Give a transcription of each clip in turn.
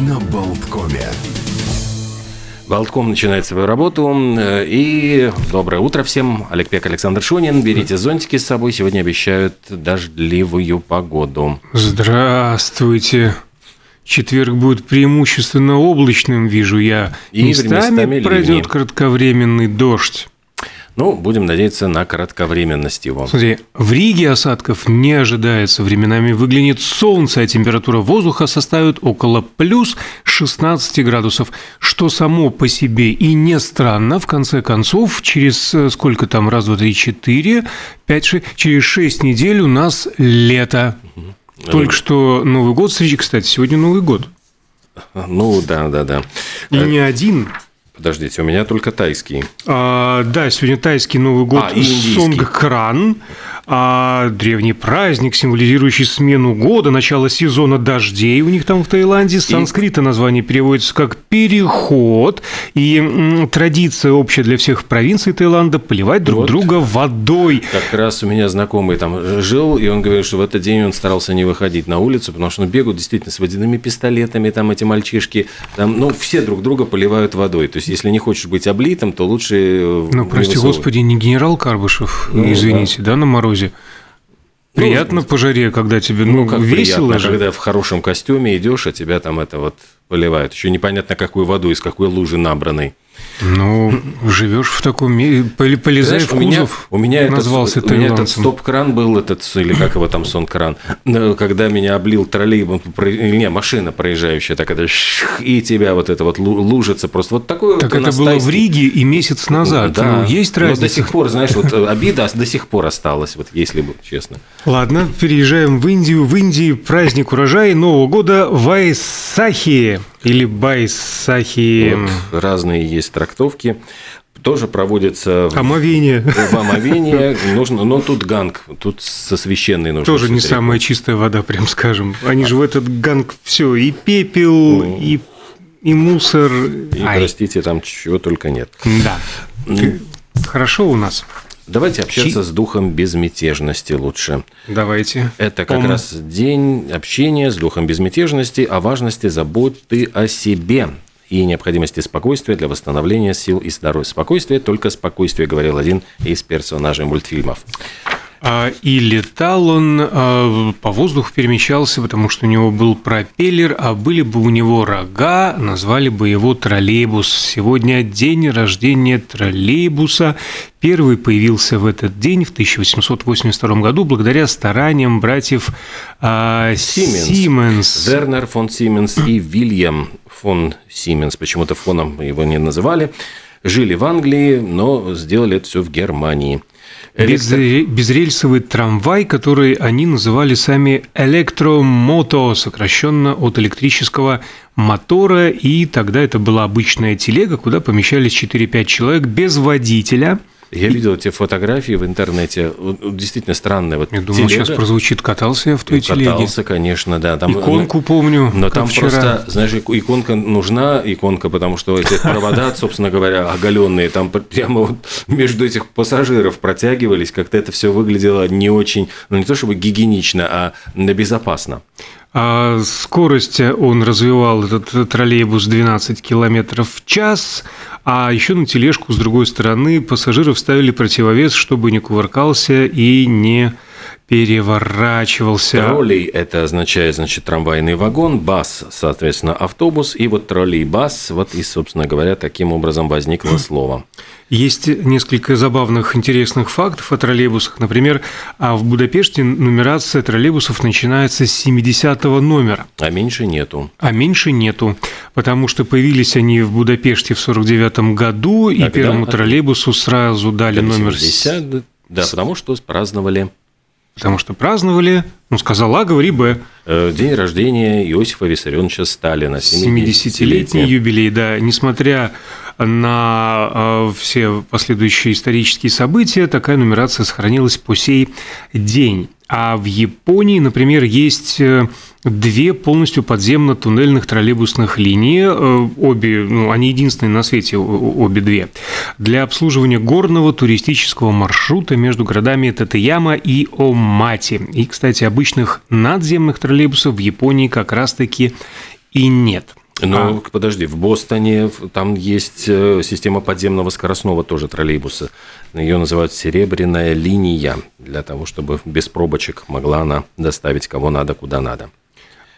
на Болткоме. Болтком начинает свою работу. э, И доброе утро всем. Олег Пек, Александр Шунин. Берите зонтики с собой. Сегодня обещают дождливую погоду. Здравствуйте. Четверг будет преимущественно облачным, вижу я. И местами, местами пройдет кратковременный дождь. Ну, будем надеяться на кратковременность его. Смотри, в Риге осадков не ожидается. Временами выглянет солнце, а температура воздуха составит около плюс 16 градусов, что само по себе и не странно. В конце концов, через э, сколько там, раз, два, три, четыре, пять, шесть, через шесть недель у нас лето. Только что Новый год встречи, кстати, сегодня Новый год. Ну, да, да, да. И не один. Подождите, у меня только тайский. А, да, сегодня тайский Новый год А, индийский. Сонгкран. А, древний праздник, символизирующий смену года, начало сезона дождей у них там в Таиланде. С санскрита название переводится как «переход». И традиция общая для всех провинций Таиланда – поливать друг Вот. друга водой. Как раз у меня знакомый там жил, и он говорит, что в этот день он старался не выходить на улицу, потому что ну, бегают действительно с водяными пистолетами, там эти мальчишки, там, ну, все друг друга поливают водой. То есть, если не хочешь быть облитым, то лучше... э, Ну, прости господи, не генерал Карбышев, Ну, извините, да, на морозе. Приятно по жаре, когда тебе ну, Ну, как весело приятно, же. когда в хорошем костюме идешь, а тебя там это вот поливают. Еще непонятно, какой водой, из какой лужи набранной. Ну, живешь в таком мире, полезай Знаешь, в у меня, кузов, у меня этот, у меня этот стоп-кран был, этот, или как его там, сон-кран, когда меня облил или не, машина проезжающая, так это шх, и тебя вот это вот лу- лужица просто. Вот такое Так вот это было в. Риге и месяц назад. Да. Ну, есть Но разница. до сих пор, знаешь, вот э, обида до сих пор осталась, вот если бы, честно. Ладно, переезжаем в Индию. В Индии праздник урожая Нового года Вайсахи или Байсахи. Вот разные есть трактовки. Тоже проводится Омовение. в омовение. Нужно, но тут ганг, тут со священной нужно. Тоже не всё самая чистая вода, прям скажем. Они же в этот ганг все, и пепел, и, и мусор. И, Ай, простите, там чего только нет. да. Хорошо у нас. Давайте общаться с духом безмятежности лучше. Давайте. Это как Ом. раз день общения с духом безмятежности, о важности заботы о себе и необходимости спокойствия для восстановления сил и здоровья. Спокойствие, только спокойствие, говорил один из персонажей мультфильмов. А, И летал он а, по воздуху, перемещался, потому что у него был пропеллер, а были бы у него рога, назвали бы его троллейбус. Сегодня день рождения троллейбуса. Первый появился в этот день, в 1882 году, благодаря стараниям братьев а, Сименс. Сименс. Вернер фон Сименс и Вильям фон Сименс, почему-то фоном его не называли, жили в Англии, но сделали это все в Германии. Электро- Безре- Безрельсовый трамвай, который они называли сами электромото, сокращенно от электрического мотора, и тогда это была обычная телега, куда помещались 4-5 человек без водителя. Я видел эти фотографии в интернете. Действительно странные. Вот Я думаю, телега. сейчас прозвучит «катался я в той телеге». Катался, конечно, да. Там, Иконку помню, Но там вчера. просто, знаешь, иконка нужна, иконка, потому что эти провода, собственно говоря, оголенные, там пр- прямо вот между этих пассажиров протягивались, как-то это все выглядело не очень, ну не то чтобы гигиенично, а безопасно. А скорость он развивал, этот троллейбус, 12 километров в час, а еще на тележку с другой стороны пассажиров ставили противовес, чтобы не кувыркался и не переворачивался. Троллей – это означает, значит, трамвайный вагон, бас, соответственно, автобус, и вот троллей-бас, вот и, собственно говоря, таким образом возникло слово. Есть несколько забавных, интересных фактов о троллейбусах. Например, а в Будапеште нумерация троллейбусов начинается с 70 номера. А меньше нету. А меньше нету, потому что появились они в Будапеште в 49 году, и Когда? первому троллейбусу сразу дали номер... с- 70, да, потому что праздновали Потому что праздновали, ну, сказал А, говори Б. э, день рождения Иосифа Виссарионовича Сталина. 70-летний юбилей, да. Несмотря на э, все последующие исторические события, такая нумерация сохранилась по сей день. А в Японии, например, есть э, две полностью подземно-туннельных троллейбусных линии. Э, Обе, ну, они единственные на свете, обе две. Для обслуживания горного туристического маршрута между городами Татаяма и Омати. И, кстати, обычных надземных троллейбусов в Японии как раз-таки и нет. Ну, а... подожди, в Бостоне там есть э, система подземного скоростного тоже троллейбуса. Ее называют «серебряная линия», для того, чтобы без пробочек могла она доставить кого надо, куда надо.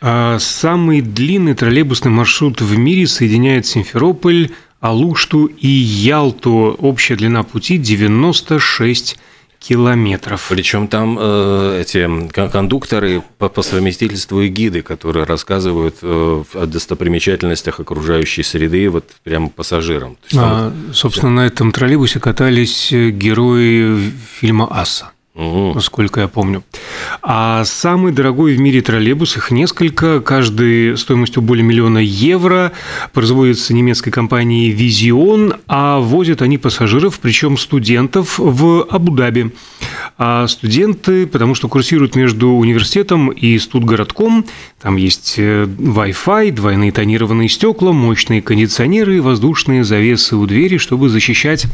А самый длинный троллейбусный маршрут в мире соединяет Симферополь, Алушту и Ялту. Общая длина пути 96 километров. Причем там э, эти кондукторы по, по совместительству и гиды, которые рассказывают э, о достопримечательностях окружающей среды вот прямо пассажирам. А, собственно, на этом троллейбусе катались герои фильма «Асса» угу. насколько я помню. А самый дорогой в мире троллейбус, их несколько, каждый стоимостью более миллиона евро, производится немецкой компанией Vision, а возят они пассажиров, причем студентов в Абу-Даби. А студенты, потому что курсируют между университетом и студгородком, там есть э, Wi-Fi, двойные тонированные стекла, мощные кондиционеры и воздушные завесы у двери, чтобы защищать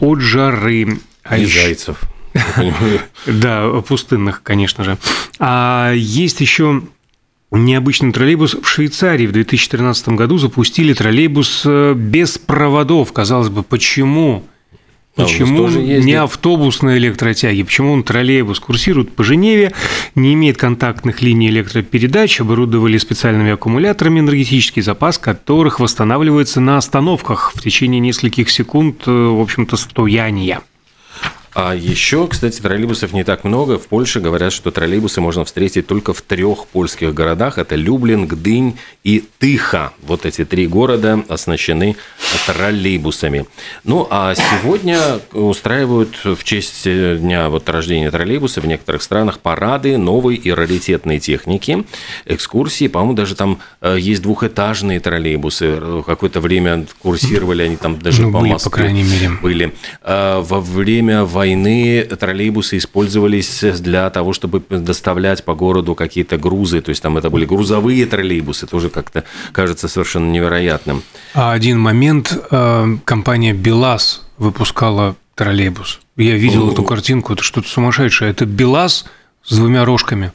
от жары. А и еще... зайцев. Да, пустынных, конечно же. А есть еще необычный троллейбус в Швейцарии. В 2013 году запустили троллейбус э, без проводов. Казалось бы, почему? Почему не автобус на электротяге? Почему он троллейбус? Курсирует по Женеве, не имеет контактных линий электропередач, оборудовали специальными аккумуляторами энергетический запас, которых восстанавливается на остановках в течение нескольких секунд, э, в общем-то, стояния. А еще, кстати, троллейбусов не так много. В Польше говорят, что троллейбусы можно встретить только в трех польских городах. Это Люблин, Гдынь и Тыха. Вот эти три города оснащены троллейбусами. Ну, а сегодня устраивают в честь дня вот рождения троллейбуса в некоторых странах парады новой и раритетной техники, экскурсии. По-моему, даже там э, есть двухэтажные троллейбусы. Какое-то время курсировали они там даже ну, по были, Москве. по крайней мере. Были. Во время войны войны троллейбусы использовались для того, чтобы доставлять по городу какие-то грузы. То есть там это были грузовые троллейбусы, тоже как-то кажется совершенно невероятным. А один момент, э, компания БелАЗ выпускала троллейбус. Я видел эту картинку, это что-то сумасшедшее. Это БелАЗ с двумя рожками.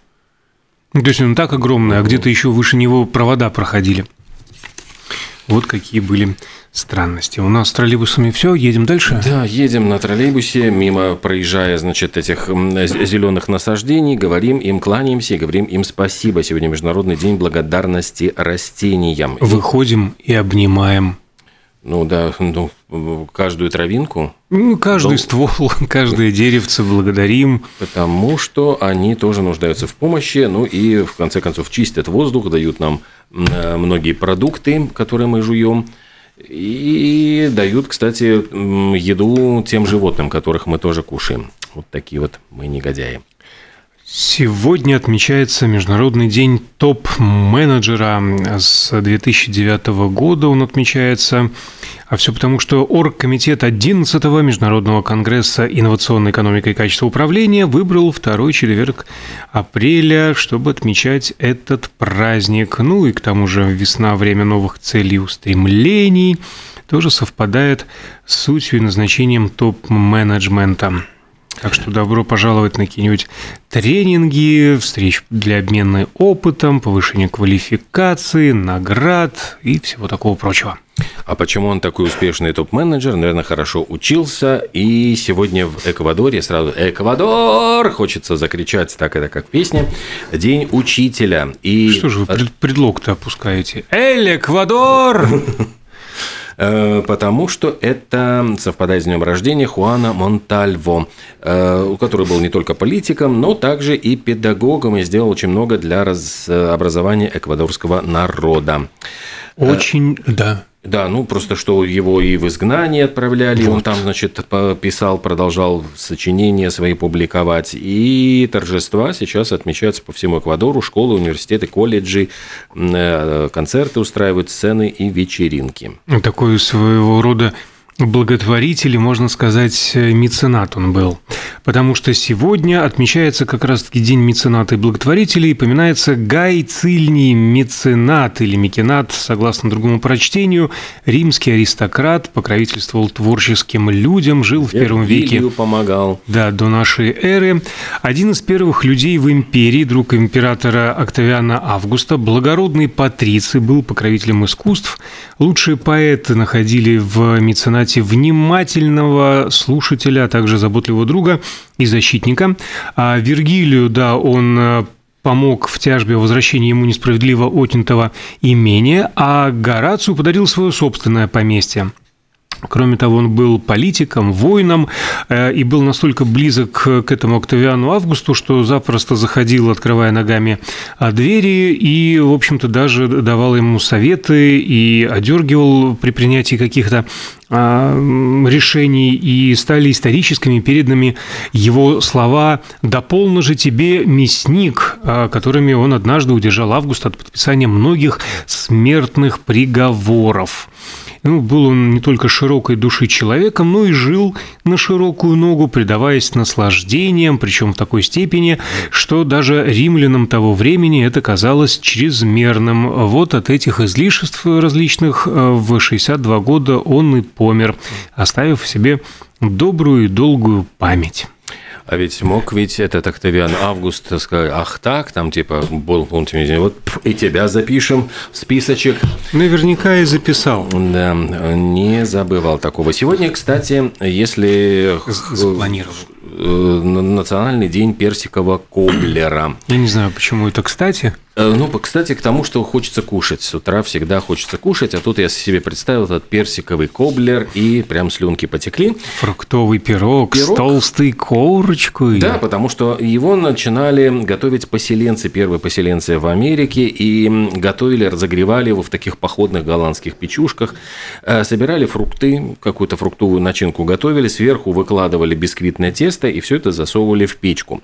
То есть он так огромный, а где-то еще выше него провода проходили. Вот какие были странности. У нас с троллейбусами все, едем дальше? Да, едем на троллейбусе, мимо проезжая, значит, этих зеленых насаждений, говорим им, кланяемся и говорим им спасибо. Сегодня Международный день благодарности растениям. Выходим и обнимаем. Ну да, ну, каждую травинку. Ну, каждый дом... ствол, каждое деревце благодарим. Потому что они тоже нуждаются в помощи, ну и в конце концов чистят воздух, дают нам э, многие продукты, которые мы жуем. И дают, кстати, еду тем животным, которых мы тоже кушаем. Вот такие вот мы негодяи. Сегодня отмечается Международный день топ-менеджера. С 2009 года он отмечается. А все потому, что Оргкомитет 11-го Международного конгресса инновационной экономики и качества управления выбрал второй четверг апреля, чтобы отмечать этот праздник. Ну и к тому же весна – время новых целей и устремлений тоже совпадает с сутью и назначением топ-менеджмента. Так что добро пожаловать на какие-нибудь тренинги, встреч для обмена опытом, повышения квалификации, наград и всего такого прочего. А почему он такой успешный топ-менеджер? Наверное, хорошо учился. И сегодня в Эквадоре сразу «Эквадор!» Хочется закричать, так это как песня. День учителя. И... Что же вы предлог-то опускаете? «Эль, Эквадор!» Э, потому что это совпадает с днем рождения Хуана Монтальво, э, у которого был не только политиком, но также и педагогом и сделал очень много для образования эквадорского народа. Очень, да, да, ну просто что его и в изгнание отправляли, вот. он там, значит, писал, продолжал сочинения свои публиковать. И торжества сейчас отмечаются по всему Эквадору, школы, университеты, колледжи, э, концерты устраивают, сцены и вечеринки. Такой своего рода благотворитель можно сказать, меценат он был. Потому что сегодня отмечается как раз-таки День мецената и благотворителей, и поминается Гай Цильний меценат или мекенат, согласно другому прочтению, римский аристократ, покровительствовал творческим людям, жил в первом веке. помогал. Да, до нашей эры. Один из первых людей в империи, друг императора Октавиана Августа, благородный патриций, был покровителем искусств. Лучшие поэты находили в меценате кстати, внимательного слушателя, а также заботливого друга и защитника. А Вергилию, да, он э, помог в тяжбе о возвращении ему несправедливо отнятого имения, а Горацию подарил свое собственное поместье. Кроме того, он был политиком, воином э, и был настолько близок к этому Октавиану Августу, что запросто заходил, открывая ногами а, двери, и, в общем-то, даже давал ему советы и одергивал при принятии каких-то решений, и стали историческими переданы его слова «Дополно же тебе, мясник», которыми он однажды удержал Августа от подписания многих смертных приговоров. Ну, был он не только широкой души человеком, но и жил на широкую ногу, предаваясь наслаждениям, причем в такой степени, что даже римлянам того времени это казалось чрезмерным. Вот от этих излишеств различных э, в 62 года он и помер, оставив себе добрую и долгую память. А ведь мог ведь этот Октавиан Август сказать, ах так, там типа был вот и тебя запишем в списочек. Наверняка и записал. Да, не забывал такого. Сегодня, кстати, если... Запланировал. Э, национальный день персикового коблера. Я не знаю, почему это кстати. Э, ну, кстати, к тому, что хочется кушать. С утра всегда хочется кушать, а тут я себе представил этот персиковый коблер, и прям слюнки потекли. Фруктовый пирог, пирог. с толстой корочкой. Да, потому что его начинали готовить поселенцы, первые поселенцы в Америке, и готовили, разогревали его в таких походных голландских печушках, э, собирали фрукты, какую-то фруктовую начинку готовили, сверху выкладывали бисквитное тесто, и все это засовывали в печку.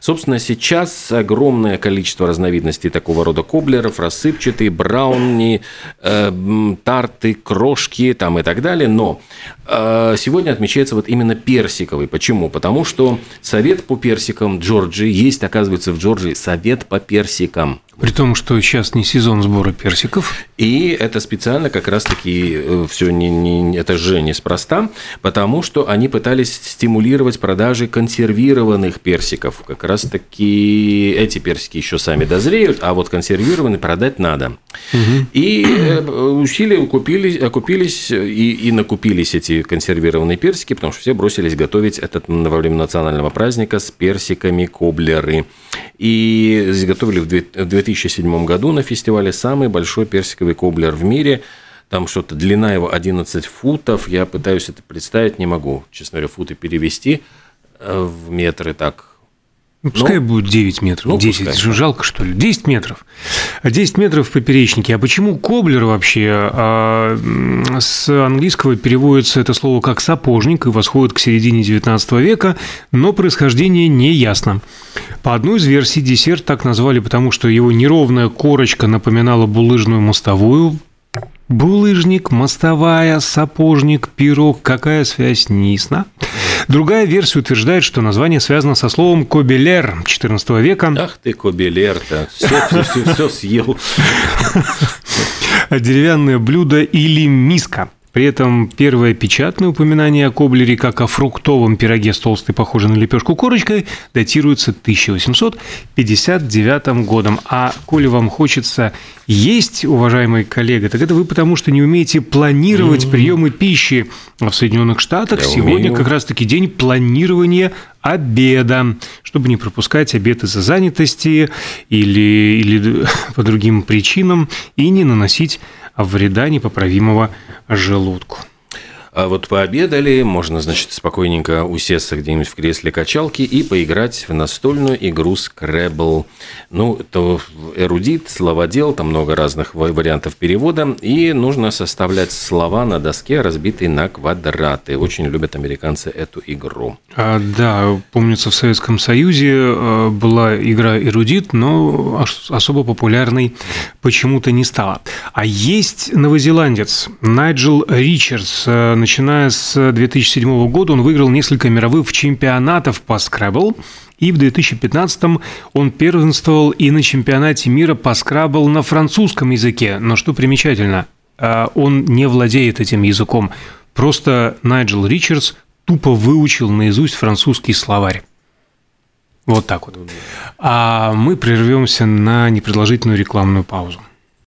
Собственно, сейчас огромное количество разновидностей такого рода коблеров, рассыпчатые, брауни, э, тарты, крошки там и так далее. Но э, сегодня отмечается вот именно персиковый. Почему? Потому что совет по персикам Джорджии, есть, оказывается, в Джорджии совет по персикам. При том, что сейчас не сезон сбора персиков. И это специально как раз-таки э, все не, не, это же неспроста, потому что они пытались стимулировать продажи консервированных персиков. Как раз-таки эти персики еще сами дозреют, а вот консервированные продать надо. Угу. И э, усилия купились, окупились и, и накупились эти консервированные персики, потому что все бросились готовить этот во время национального праздника с персиками коблеры. И изготовили в 2007 году на фестивале самый большой персиковый коблер в мире. Там что-то, длина его 11 футов. Я пытаюсь это представить, не могу, честно говоря, футы перевести э, в метры так. Ну, пускай ну, будет 9 метров, ну, 10, пускай, жалко что ли, 10 метров. 10 метров в поперечнике. А почему коблер вообще? А, с английского переводится это слово как сапожник и восходит к середине 19 века, но происхождение не ясно. По одной из версий десерт так назвали, потому что его неровная корочка напоминала булыжную мостовую, Булыжник, мостовая, сапожник, пирог. Какая связь, не ясна. Другая версия утверждает, что название связано со словом «кобелер» XIV века. Ах ты, кобелер-то, все, все, все, съел. Деревянное блюдо или миска – при этом первое печатное упоминание о коблере как о фруктовом пироге с толстой, похожей на лепешку корочкой, датируется 1859 годом. А коли вам хочется есть, уважаемый коллега, так это вы потому, что не умеете планировать mm-hmm. приемы пищи. А в Соединенных Штатах Я сегодня умею. как раз-таки день планирования обеда, чтобы не пропускать обед из-за занятости или, или по другим причинам и не наносить вреда непоправимого желудку. А вот пообедали, можно, значит, спокойненько усесться где-нибудь в кресле качалки и поиграть в настольную игру Scrabble. Ну, то эрудит, словодел, там много разных вариантов перевода, и нужно составлять слова на доске, разбитые на квадраты. Очень любят американцы эту игру. А, да, помнится, в Советском Союзе э, была игра эрудит, но особо популярной почему-то не стала. А есть новозеландец Найджел Ричардс, э, Начиная с 2007 года он выиграл несколько мировых чемпионатов по Scrabble, и в 2015 он первенствовал и на чемпионате мира по Scrabble на французском языке. Но что примечательно, он не владеет этим языком. Просто Найджел Ричардс тупо выучил наизусть французский словарь. Вот так вот. А мы прервемся на непродолжительную рекламную паузу.